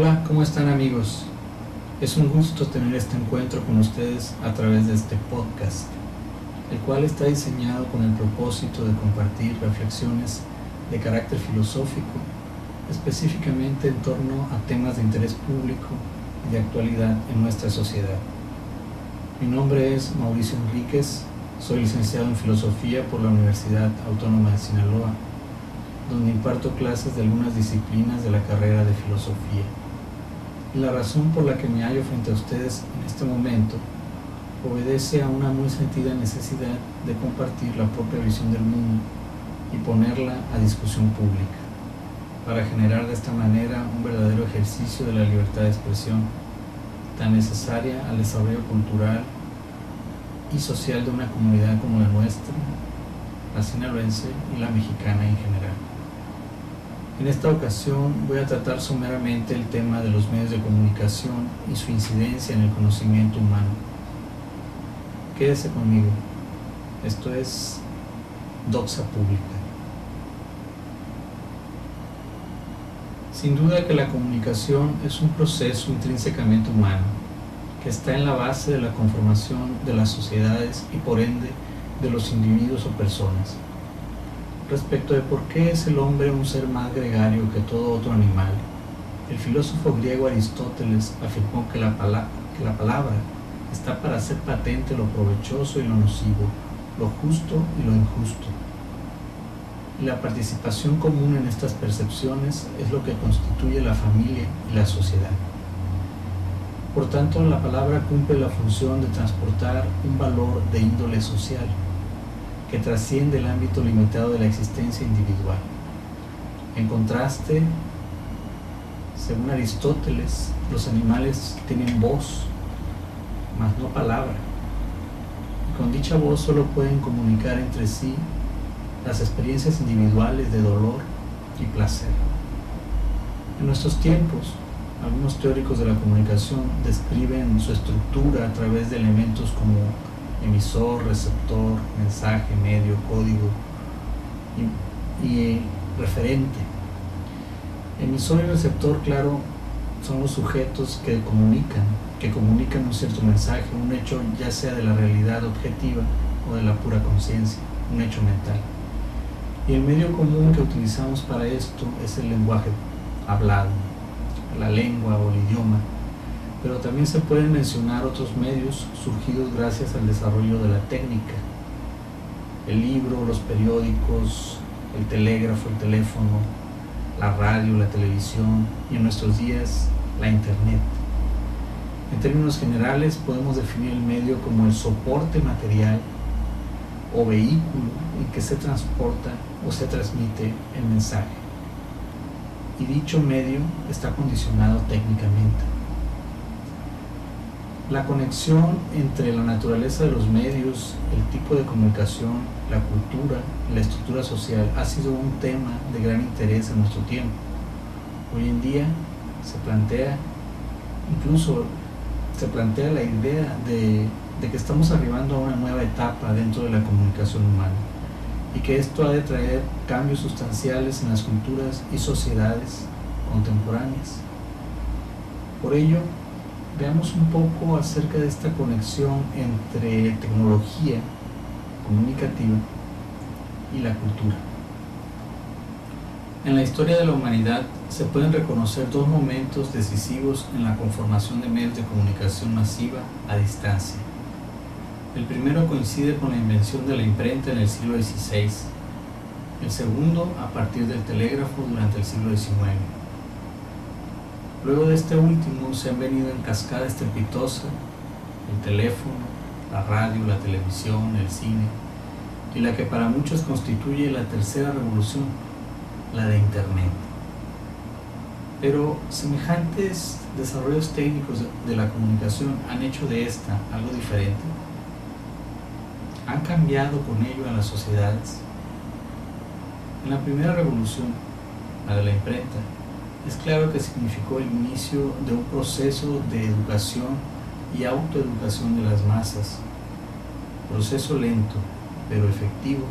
Hola, ¿cómo están amigos? Es un gusto tener este encuentro con ustedes a través de este podcast, el cual está diseñado con el propósito de compartir reflexiones de carácter filosófico, específicamente en torno a temas de interés público y de actualidad en nuestra sociedad. Mi nombre es Mauricio Enríquez, soy licenciado en Filosofía por la Universidad Autónoma de Sinaloa, donde imparto clases de algunas disciplinas de la carrera de Filosofía. La razón por la que me hallo frente a ustedes en este momento obedece a una muy sentida necesidad de compartir la propia visión del mundo y ponerla a discusión pública, para generar de esta manera un verdadero ejercicio de la libertad de expresión, tan necesaria al desarrollo cultural y social de una comunidad como la nuestra, la sinaloense y la mexicana en general. En esta ocasión voy a tratar someramente el tema de los medios de comunicación y su incidencia en el conocimiento humano. Quédese conmigo. Esto es Doxa Pública. Sin duda que la comunicación es un proceso intrínsecamente humano, que está en la base de la conformación de las sociedades y por ende de los individuos o personas respecto de por qué es el hombre un ser más gregario que todo otro animal. El filósofo griego Aristóteles afirmó que la, palabra está para hacer patente lo provechoso y lo nocivo, lo justo y lo injusto. Y la participación común en estas percepciones es lo que constituye la familia y la sociedad. Por tanto, la palabra cumple la función de transportar un valor de índole social que trasciende el ámbito limitado de la existencia individual. En contraste, según Aristóteles, los animales tienen voz, mas no palabra. Y con dicha voz solo pueden comunicar entre sí las experiencias individuales de dolor y placer. En nuestros tiempos, algunos teóricos de la comunicación describen su estructura a través de elementos como emisor, receptor, mensaje, medio, código y, referente. Emisor y receptor, claro, son los sujetos que comunican, que comunican un cierto mensaje, un hecho ya sea de la realidad objetiva o de la pura conciencia, un hecho mental. Y el medio común que utilizamos para esto es el lenguaje hablado, la lengua o el idioma, pero también se pueden mencionar otros medios surgidos gracias al desarrollo de la técnica. El libro, los periódicos, el telégrafo, el teléfono, la radio, la televisión y en nuestros días la internet. En términos generales podemos definir el medio como el soporte material o vehículo en que se transporta o se transmite el mensaje. Y dicho medio está condicionado técnicamente. La conexión entre la naturaleza de los medios, el tipo de comunicación, la cultura la estructura social ha sido un tema de gran interés en nuestro tiempo. Hoy en día se plantea, incluso se plantea la idea de, de que estamos arribando a una nueva etapa dentro de la comunicación humana y que esto ha de traer cambios sustanciales en las culturas y sociedades contemporáneas. Por ello, veamos un poco acerca de esta conexión entre tecnología comunicativa y la cultura. En la historia de la humanidad se pueden reconocer dos momentos decisivos en la conformación de medios de comunicación masiva a distancia. El primero coincide con la invención de la imprenta en el siglo XVI, el segundo a partir del telégrafo durante el siglo XIX. Luego de este último se han venido en cascada estrepitosa el teléfono, la radio, la televisión, el cine y la que para muchos constituye la tercera revolución, la de Internet. Pero semejantes desarrollos técnicos de la comunicación han hecho de esta algo diferente. Han cambiado con ello a las sociedades. En la primera revolución, la de la imprenta, es claro que significó el inicio de un proceso de educación y autoeducación de las masas, proceso lento pero efectivo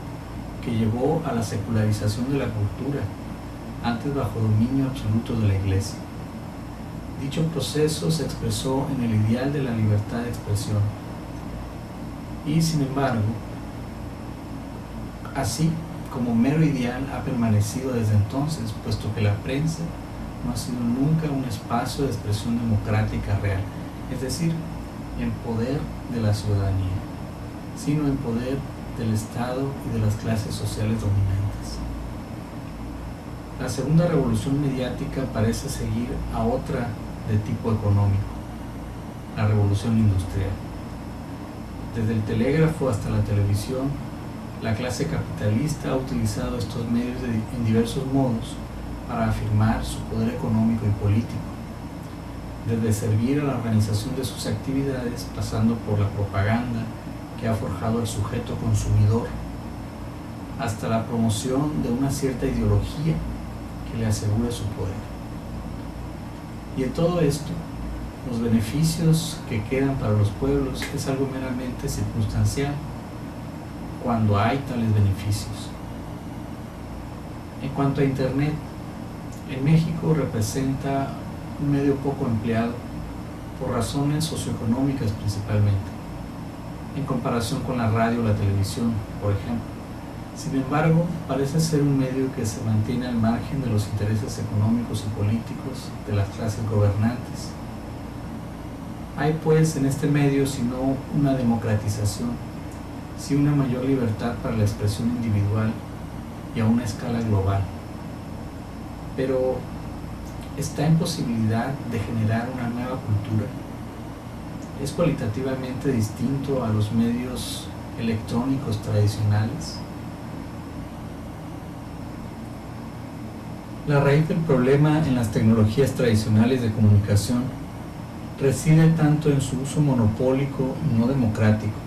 que llevó a la secularización de la cultura, antes bajo dominio absoluto de la Iglesia. Dicho proceso se expresó en el ideal de la libertad de expresión. Y sin embargo, así como mero ideal ha permanecido desde entonces, puesto que la prensa no ha sido nunca un espacio de expresión democrática real, es decir, en poder de la ciudadanía, sino en poder del Estado y de las clases sociales dominantes. La segunda revolución mediática parece seguir a otra de tipo económico, la revolución industrial. Desde el telégrafo hasta la televisión, la clase capitalista ha utilizado estos medios en diversos modos para afirmar su poder económico y político, desde servir a la organización de sus actividades, pasando por la propaganda que ha forjado al sujeto consumidor, hasta la promoción de una cierta ideología que le asegure su poder. Y en todo esto, los beneficios que quedan para los pueblos es algo meramente circunstancial cuando hay tales beneficios. En cuanto a Internet, en México representa un medio poco empleado por razones socioeconómicas principalmente, en comparación con la radio o la televisión, por ejemplo. Sin embargo, parece ser un medio que se mantiene al margen de los intereses económicos y políticos de las clases gobernantes. Hay pues en este medio sino una democratización, sí una mayor libertad para la expresión individual y a una escala global. Pero está en posibilidad de generar una nueva cultura. Es cualitativamente distinto a los medios electrónicos tradicionales La raíz del problema en las tecnologías tradicionales de comunicación reside tanto en su uso monopólico y no democrático,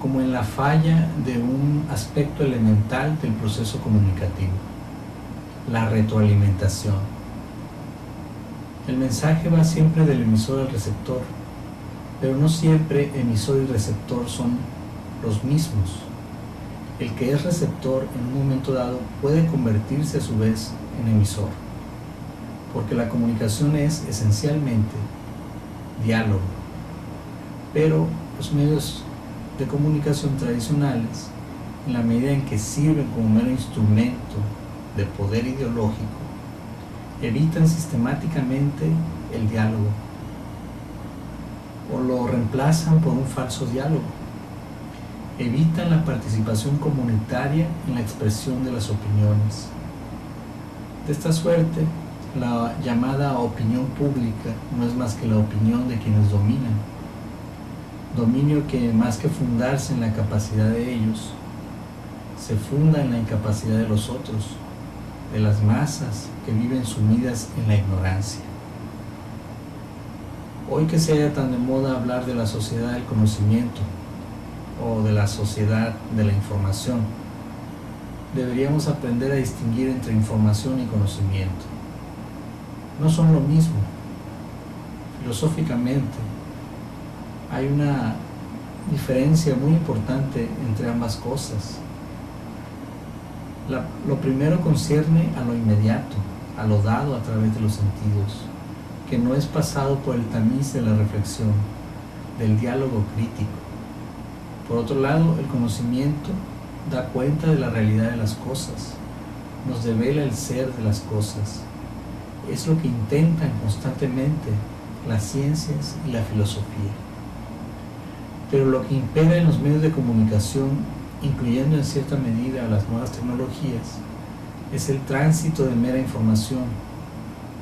como en la falla de un aspecto elemental del proceso comunicativo, la retroalimentación. El mensaje va siempre del emisor al receptor, pero no siempre emisor y receptor son los mismos. El que es receptor en un momento dado puede convertirse a su vez emisor, porque la comunicación es esencialmente diálogo, pero los medios de comunicación tradicionales, en la medida en que sirven como mero instrumento de poder ideológico, evitan sistemáticamente el diálogo o lo reemplazan por un falso diálogo. Evitan la participación comunitaria en la expresión de las opiniones de esta suerte, la llamada opinión pública no es más que la opinión de quienes dominan. Dominio que más que fundarse en la capacidad de ellos, se funda en la incapacidad de los otros, de las masas que viven sumidas en la ignorancia. Hoy que se haya tan de moda hablar de la sociedad del conocimiento o de la sociedad de la información, deberíamos aprender a distinguir entre información y conocimiento. No son lo mismo. Filosóficamente hay una diferencia muy importante entre ambas cosas. Lo primero concierne a lo inmediato, a lo dado a través de los sentidos, que no es pasado por el tamiz de la reflexión, del diálogo crítico. Por otro lado, el conocimiento da cuenta de la realidad de las cosas, nos devela el ser de las cosas. Es lo que intentan constantemente las ciencias y la filosofía. Pero lo que impera en los medios de comunicación, incluyendo en cierta medida las nuevas tecnologías, es el tránsito de mera información,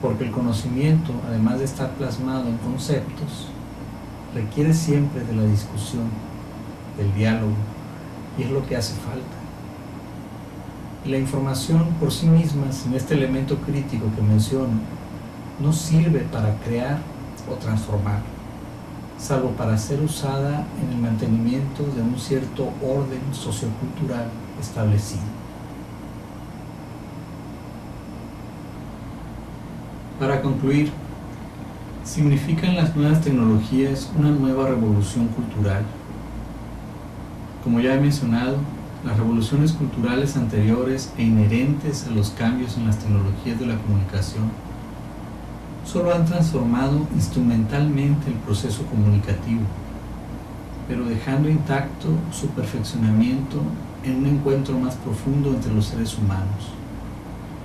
porque el conocimiento, además de estar plasmado en conceptos, requiere siempre de la discusión, del diálogo, y es lo que hace falta. La información por sí misma, sin este elemento crítico que menciono, no sirve para crear o transformar, salvo para ser usada en el mantenimiento de un cierto orden sociocultural establecido. Para concluir, significan las nuevas tecnologías una nueva revolución cultural como ya he mencionado, las revoluciones culturales anteriores e inherentes a los cambios en las tecnologías de la comunicación solo han transformado instrumentalmente el proceso comunicativo, pero dejando intacto su perfeccionamiento en un encuentro más profundo entre los seres humanos,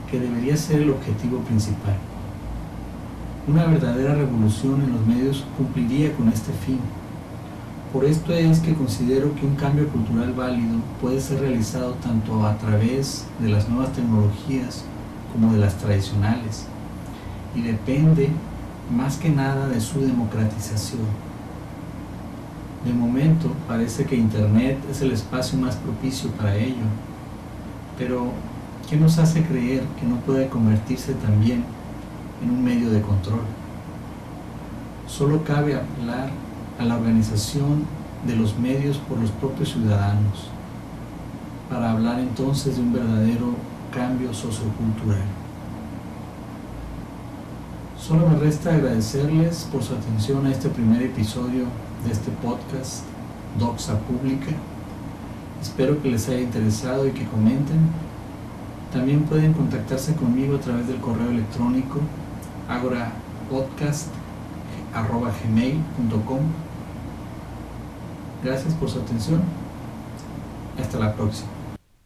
que debería ser el objetivo principal. Una verdadera revolución en los medios cumpliría con este fin. Por esto es que considero que un cambio cultural válido puede ser realizado tanto a través de las nuevas tecnologías como de las tradicionales, y depende más que nada de su democratización. De momento parece que Internet es el espacio más propicio para ello, pero ¿qué nos hace creer que no puede convertirse también en un medio de control? Solo cabe hablar a la organización de los medios por los propios ciudadanos, para hablar entonces de un verdadero cambio sociocultural. Solo me resta agradecerles por su atención a este primer episodio de este podcast Doxa Pública. Espero que les haya interesado y que comenten. También pueden contactarse conmigo a través del correo electrónico agorapodcast.gmail.com Gracias por su atención. Hasta la próxima.